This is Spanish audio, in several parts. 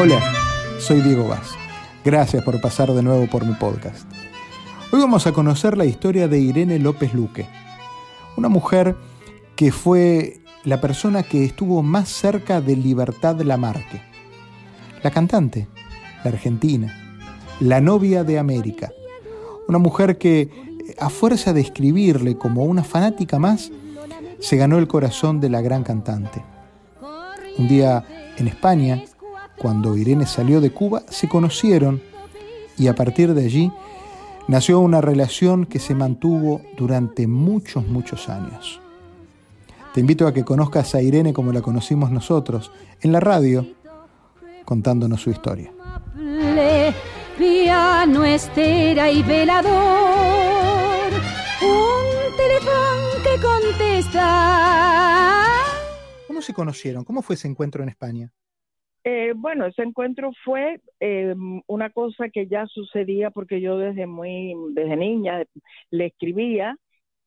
Hola, soy Diego Vaz. Gracias por pasar de nuevo por mi podcast. Hoy vamos a conocer la historia de Irene López Luque, una mujer que fue la persona que estuvo más cerca de Libertad Lamarque, la cantante, la argentina, la novia de América, una mujer que a fuerza de escribirle como una fanática más, se ganó el corazón de la gran cantante. Un día en España, cuando Irene salió de Cuba, se conocieron y a partir de allí nació una relación que se mantuvo durante muchos, muchos años. Te invito a que conozcas a Irene como la conocimos nosotros, en la radio, contándonos su historia. Piano, estera y velador, un teléfono que contesta. ¿Cómo se conocieron? ¿Cómo fue ese encuentro en España? Eh, bueno, ese encuentro fue eh, una cosa que ya sucedía porque yo desde muy, desde niña le escribía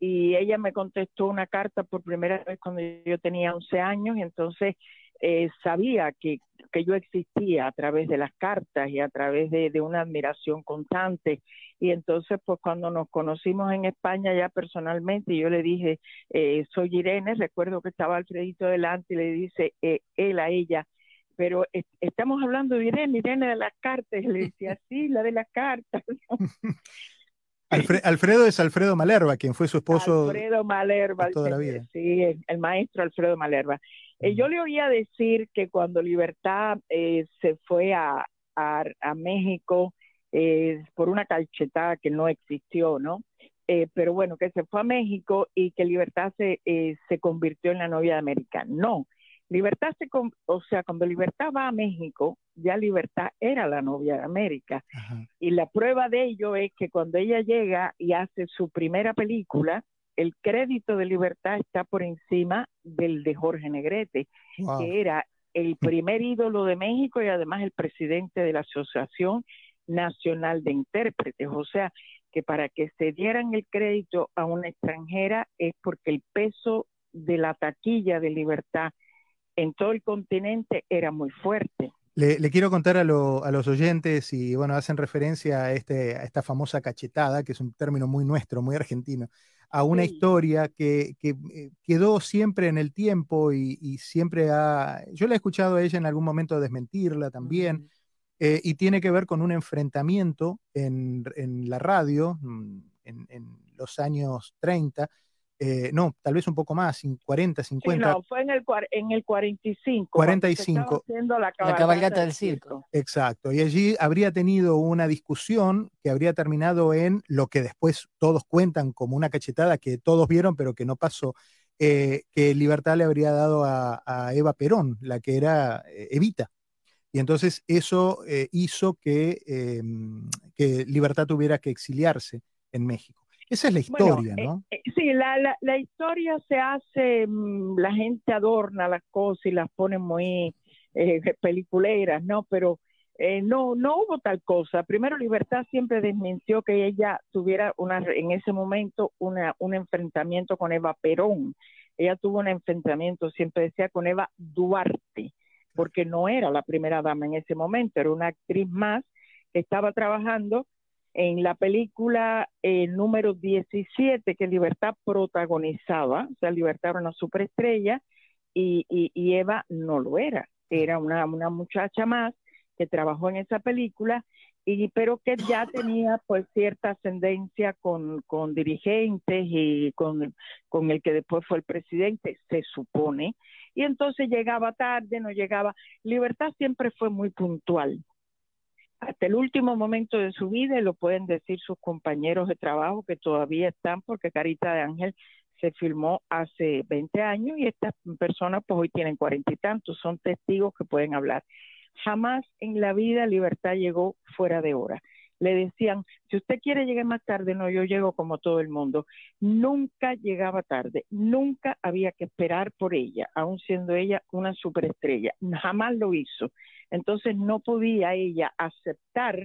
y ella me contestó una carta por primera vez cuando yo tenía 11 años y entonces eh, sabía que, que, yo existía a través de las cartas y a través de, una admiración constante. Y entonces, pues cuando nos conocimos en España ya personalmente, yo le dije, soy Irene, recuerdo que estaba Alfredito delante y le dice él a ella, pero estamos hablando de Irene, Irene de las cartas. Le decía, sí, la de las cartas. Alfredo es Alfredo Malerva, quien fue su esposo Alfredo Malerva, toda la vida. Sí, el maestro Alfredo Malerva. Eh, yo le oía decir que cuando Libertad eh, se fue a, a, a México eh, por una calchetada que no existió, ¿no? Eh, pero bueno, que se fue a México y que Libertad se, eh, se convirtió en la novia de América. No, Libertad se, o sea, cuando Libertad va a México, ya Libertad era la novia de América. Ajá. Y la prueba de ello es que cuando ella llega y hace su primera película, el crédito de Libertad está por encima del de Jorge Negrete, Wow. que era el primer ídolo de México y además el presidente de la Asociación Nacional de Intérpretes. O sea, que para que se dieran el crédito a una extranjera es porque el peso de la taquilla de Libertad en todo el continente era muy fuerte. Le, le quiero contar a, lo, a, los oyentes y bueno, hacen referencia a, este, a esta famosa cachetada, que es un término muy nuestro, muy argentino, a una sí. historia que, que, eh, quedó siempre en el tiempo y, y, siempre ha, yo le he escuchado a ella en algún momento desmentirla también, mm. eh, y tiene que ver con un enfrentamiento en, en la radio mm, en, en, los años 30, eh, no, tal vez un poco más, 40, 50. Sí, no, fue en el, en el 45. 45. La cabalgata, la cabalgata del circo. Exacto. Y allí habría tenido una discusión que habría terminado en lo que después todos cuentan como una cachetada que todos vieron, pero que no pasó. Eh, que Libertad le habría dado a, a, Eva Perón, la que era eh, Evita. Y entonces eso eh, hizo que, em, que Libertad tuviera que exiliarse en México. Esa es la historia, bueno, ¿no? Eh, eh, sí, la, la, la, historia se hace, mmm, la gente adorna las cosas y las pone muy eh, peliculeras, ¿no? Pero eh, no, no hubo tal cosa. Primero, Libertad siempre desmintió que ella tuviera una, en ese momento una, un enfrentamiento con Eva Perón. Ella tuvo un enfrentamiento, siempre decía, con Eva Duarte, porque no era la primera dama en ese momento, era una actriz más que estaba trabajando en la película eh, número 17 que Libertad protagonizaba, o sea, Libertad era una superestrella y, y, y Eva no lo era, era una, una, muchacha más que trabajó en esa película, y, pero que ya tenía pues cierta ascendencia con, con dirigentes y con, con el que después fue el presidente, se supone, y entonces llegaba tarde, no llegaba. Libertad siempre fue muy puntual, hasta el último momento de su vida, y lo pueden decir sus compañeros de trabajo que todavía están, porque Carita de Ángel se filmó hace 20 años y estas personas pues hoy tienen cuarenta y tantos, son testigos que pueden hablar. Jamás en la vida Libertad llegó fuera de hora. Le decían, si usted quiere llegar más tarde, no, yo llego como todo el mundo. Nunca llegaba tarde, nunca había que esperar por ella, aun siendo ella una superestrella. Jamás lo hizo. Entonces no podía ella aceptar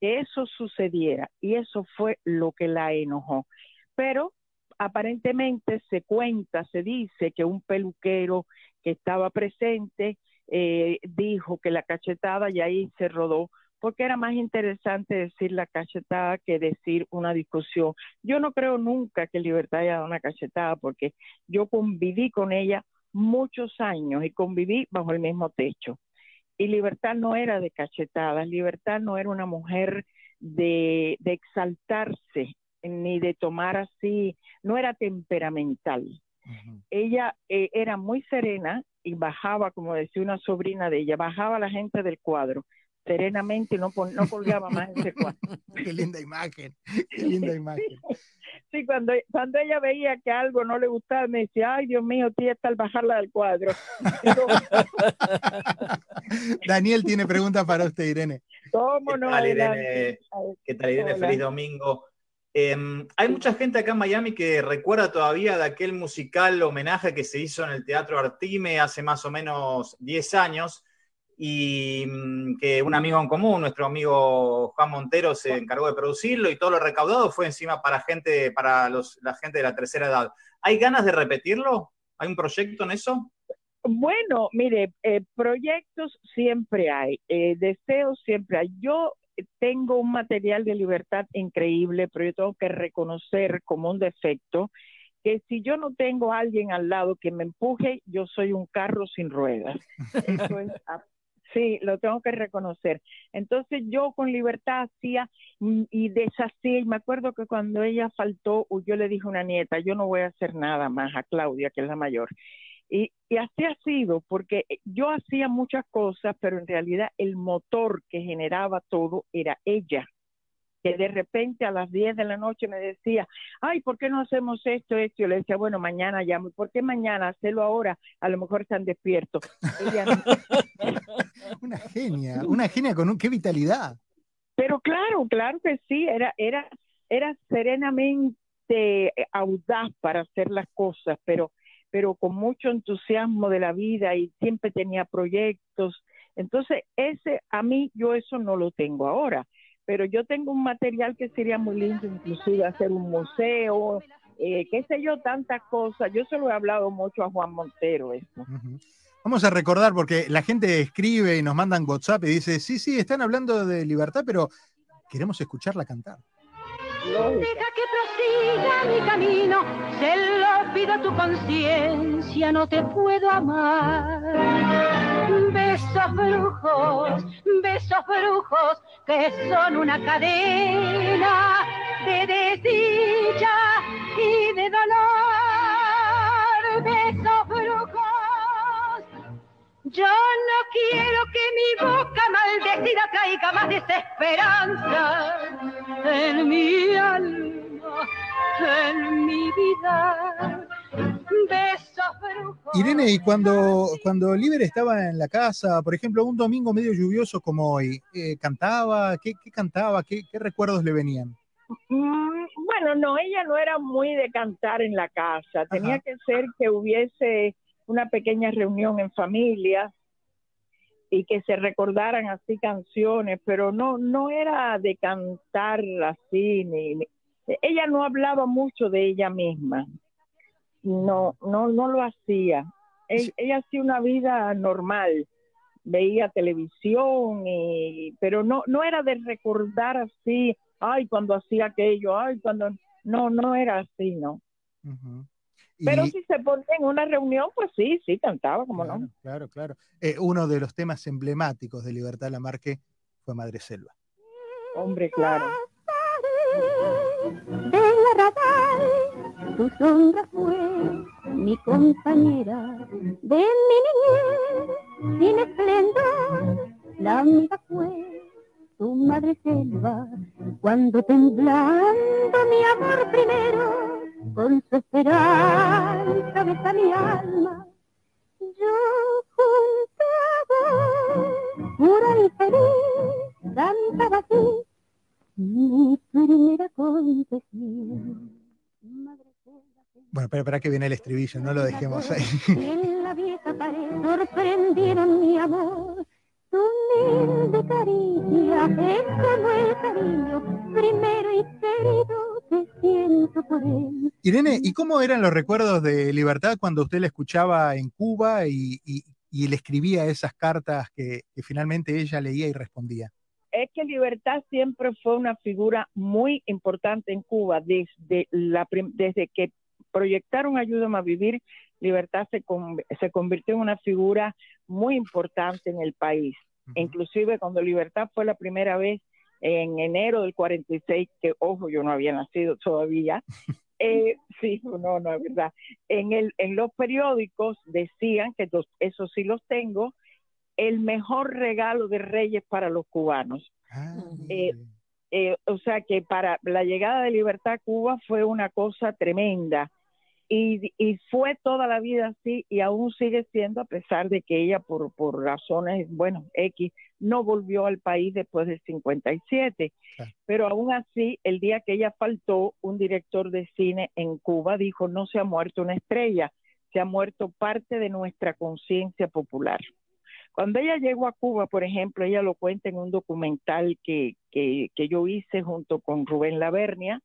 que eso sucediera y eso fue lo que la enojó. Pero aparentemente se cuenta, se dice que un peluquero que estaba presente eh, dijo que la cachetada y ahí se rodó porque era más interesante decir la cachetada que decir una discusión. Yo no creo nunca que Libertad haya dado una cachetada porque yo conviví con ella muchos años y conviví bajo el mismo techo. Y Libertad no era de cachetadas, Libertad no era una mujer de, exaltarse ni de tomar así, no era temperamental. Ella eh, era muy serena y bajaba, como decía una sobrina de ella, bajaba la gente del cuadro serenamente, no, no colgaba más ese cuadro. qué linda imagen, qué linda imagen. Sí, cuando, cuando ella veía que algo no le gustaba, me decía, ay Dios mío, tía está al bajarla del cuadro. Daniel tiene preguntas para usted, Irene. ¿Cómo no? ¿Qué tal, Irene? ¿Qué tal, Irene? Feliz domingo. Em, hay mucha gente acá en Miami que recuerda todavía de aquel musical homenaje que se hizo en el Teatro Artime hace más o menos 10 años y mm, que un amigo en común, nuestro amigo Juan Montero, se encargó de producirlo y todo lo recaudado fue encima para gente, para los, la gente de la tercera edad. ¿Hay ganas de repetirlo? ¿Hay un proyecto en eso? Bueno, mire, eh, proyectos siempre hay, eh, deseos siempre hay. Yo tengo un material de libertad increíble, pero yo tengo que reconocer como un defecto que si yo no tengo a alguien al lado que me empuje, yo soy un carro sin ruedas. Eso es Sí, lo tengo que reconocer. Entonces yo con libertad hacía y deshacía, y me acuerdo que cuando ella faltó, yo le dije a una nieta, yo no voy a hacer nada más a Claudia, que es la mayor. Y, y así ha sido, porque yo hacía muchas cosas, pero en realidad el motor que generaba todo era ella que de repente a las 10 de la noche me decía, ay, ¿por qué no hacemos esto, esto? Yo le decía, bueno, mañana llamo. ¿Por qué mañana? Hacerlo ahora. A lo mejor están despiertos. una genia, una genia con un, qué vitalidad. Pero claro, claro que sí, era, era, era serenamente audaz para hacer las cosas, pero, pero con mucho entusiasmo de la vida y siempre tenía proyectos. Entonces, ese, a mí, yo eso no lo tengo ahora pero yo tengo un material que sería muy lindo, inclusive hacer un museo, eh, qué sé yo, tantas cosas. Yo se lo he hablado mucho a Juan Montero esto. Vamos a recordar, porque la gente escribe y nos mandan WhatsApp y dice, sí, sí, están hablando de libertad, pero queremos escucharla cantar. Deja que prosiga mi camino, se lo pido a tu conciencia, no te puedo amar. Besos brujos, besos brujos, que son una cadena de desdicha y de dolor. Besos brujos, yo no quiero que mi boca maldecida traiga más desesperanza en mi alma, en mi vida. Irene, y cuando, cuando Liber estaba en la casa, por ejemplo, un domingo medio lluvioso como hoy, eh, ¿cantaba? ¿Qué, cantaba? ¿Qué, recuerdos le venían? Mm, bueno, no, ella no era muy de cantar en la casa. Tenía que ser que hubiese una pequeña reunión en familia y que se recordaran así canciones, pero no, no era de cantar así, ni, ella no hablaba mucho de ella misma, no, no, no lo hacía. Ella, hacía una vida normal, veía televisión, y, pero no, no era de recordar así, ay, cuando hacía aquello, ay, cuando, no, no era así, no. Pero si se ponía en una reunión, pues sí, sí, cantaba, como no. Claro, claro. Eh, uno de los temas emblemáticos de Libertad Lamarque fue Madre Selva. Hombre, claro. tu sombra fue mi compañera de mi niñez, sin esplendor, la amiga fue tu madre selva, cuando temblando mi amor primero, con su esperanza besa mi alma, yo junto a vos, pura y feliz, cantaba así, mi primera confesión. Bueno, pero para que viene el estribillo, no lo dejemos ahí. En la vieja pared sorprendieron mi amor, tu humilde caricia es como el cariño primero y querido que siento por él. Irene, ¿y cómo eran los recuerdos de Libertad cuando usted la escuchaba en Cuba y, y le escribía esas cartas que, finalmente ella leía y respondía? Es que Libertad siempre fue una figura muy importante en Cuba desde, la, desde que proyectaron Ayúdame a Vivir, Libertad se, se convirtió en una figura muy importante en el país. Inclusive cuando Libertad fue la primera vez en enero del 46, que ojo, yo no había nacido todavía, eh, sí, no, no es verdad. En, el, en los periódicos decían, que eso sí los tengo, el mejor regalo de Reyes para los cubanos. Ah, eh, eh, o sea que para la llegada de libertad a Cuba fue una cosa tremenda. Y, y, fue toda la vida así y aún sigue siendo a pesar de que ella por, por razones, bueno, X, no volvió al país después del 57. Pero aún así, el día que ella faltó, un director de cine en Cuba dijo, no se ha muerto una estrella, se ha muerto parte de nuestra conciencia popular. Cuando ella llegó a Cuba, por ejemplo, ella lo cuenta en un documental que, que, yo hice junto con Rubén Lavernia.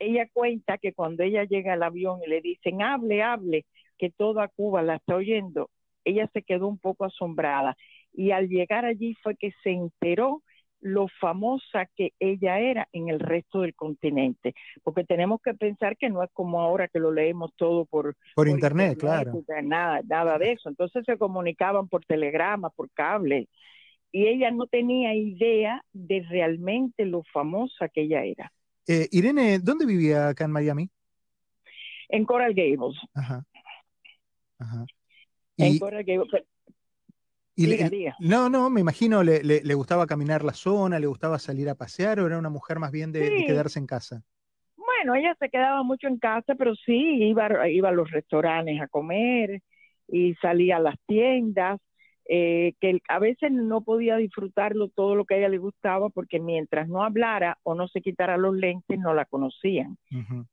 Ella cuenta que cuando ella llega al avión y le dicen, hable, hable, que toda Cuba la está oyendo, ella se quedó un poco asombrada. Y al llegar allí fue que se enteró lo famosa que ella era en el resto del continente, porque tenemos que pensar que no es como ahora que lo leemos todo por, por, internet, claro. Nada, nada de eso. Entonces se comunicaban por telegrama, por cable, y ella no tenía idea de realmente lo famosa que ella era. Eh, Irene, ¿dónde vivía acá en Miami? En Coral Gables. Ajá. Ajá. En Coral Gables. No, no, me imagino, le, le, gustaba caminar la zona, le gustaba salir a pasear o era una mujer más bien de, quedarse en casa. Bueno, ella se quedaba mucho en casa, pero sí, iba, iba a los restaurantes a comer y salía a las tiendas, eh, que a veces no podía disfrutarlo todo lo que a ella le gustaba porque mientras no hablara o no se quitara los lentes no la conocían.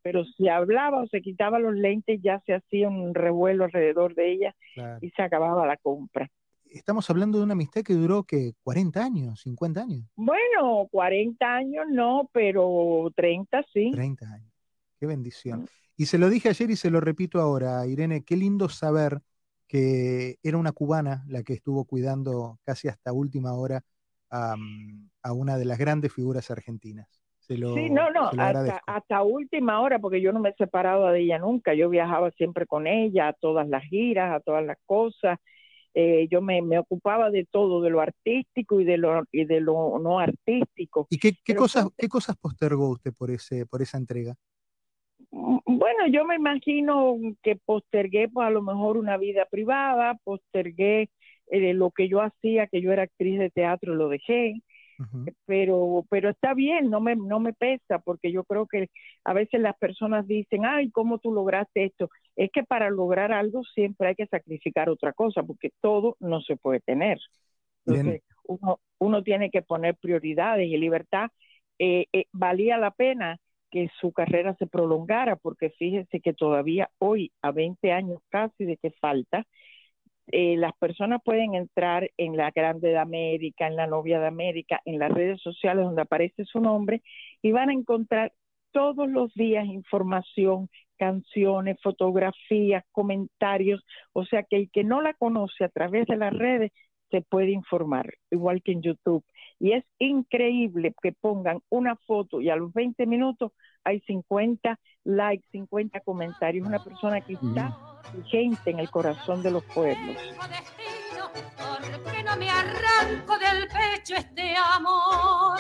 Pero si hablaba o se quitaba los lentes ya se hacía un revuelo alrededor de ella y se acababa la compra estamos hablando de una amistad que duró que 40 años, 50 años. Bueno, 40 años no, pero 30 sí. 30 años. Qué bendición. Mm. Y se lo dije ayer y se lo repito ahora, Irene, qué lindo saber que era una cubana la que estuvo cuidando casi hasta última hora a, una de las grandes figuras argentinas. sí, no, no, hasta, hasta, última hora, porque yo no me he separado de ella nunca. Yo viajaba siempre con ella a todas las giras, a todas las cosas. Eh, yo me, ocupaba de todo, de lo artístico y de lo, y de lo no artístico. ¿Y qué, cosas, qué cosas postergó usted por, ese, por esa entrega? Mm, bueno, yo me imagino que postergué pues a lo mejor una vida privada, postergué eh, lo que yo hacía, que yo era actriz de teatro, lo dejé, pero pero está bien, no me no me pesa porque yo creo que a veces las personas dicen, "Ay, ¿cómo tú lograste esto?" Es que para lograr algo siempre hay que sacrificar otra cosa porque todo no se puede tener. Entonces, uno uno tiene que poner prioridades y libertad eh, eh, valía la pena que su carrera se prolongara porque fíjense que todavía hoy a 20 años casi de que falta eh, las personas pueden entrar en la Grande de América, en la Novia de América, en las redes sociales donde aparece su nombre y van a encontrar todos los días información, canciones, fotografías, comentarios, o sea que el que no la conoce a través de las redes se puede informar, igual que en YouTube. Y es increíble que pongan una foto y a los 20 minutos hay 50 likes, 50 comentarios. Una persona que está vigente en el corazón de los pueblos. no me arranco del pecho este amor?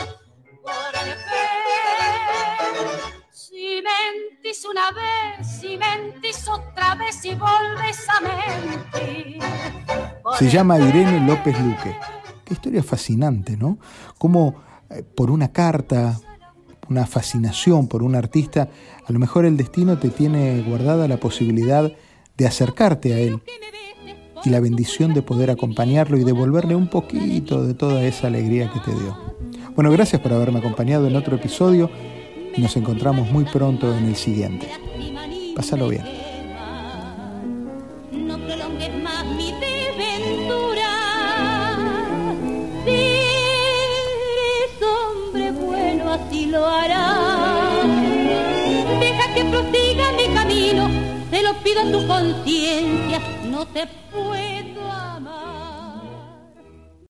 Si mentís una vez, si mentís otra vez y volves a mentir. Se llama Irene López Luque. Qué historia fascinante, ¿no? Como eh, por una carta, una fascinación por un artista, a lo mejor el destino te tiene guardada la posibilidad de acercarte a él y la bendición de poder acompañarlo y devolverle un poquito de toda esa alegría que te dio. Bueno, gracias por haberme acompañado en otro episodio y nos encontramos muy pronto en el siguiente. Pásalo bien. No te puedo.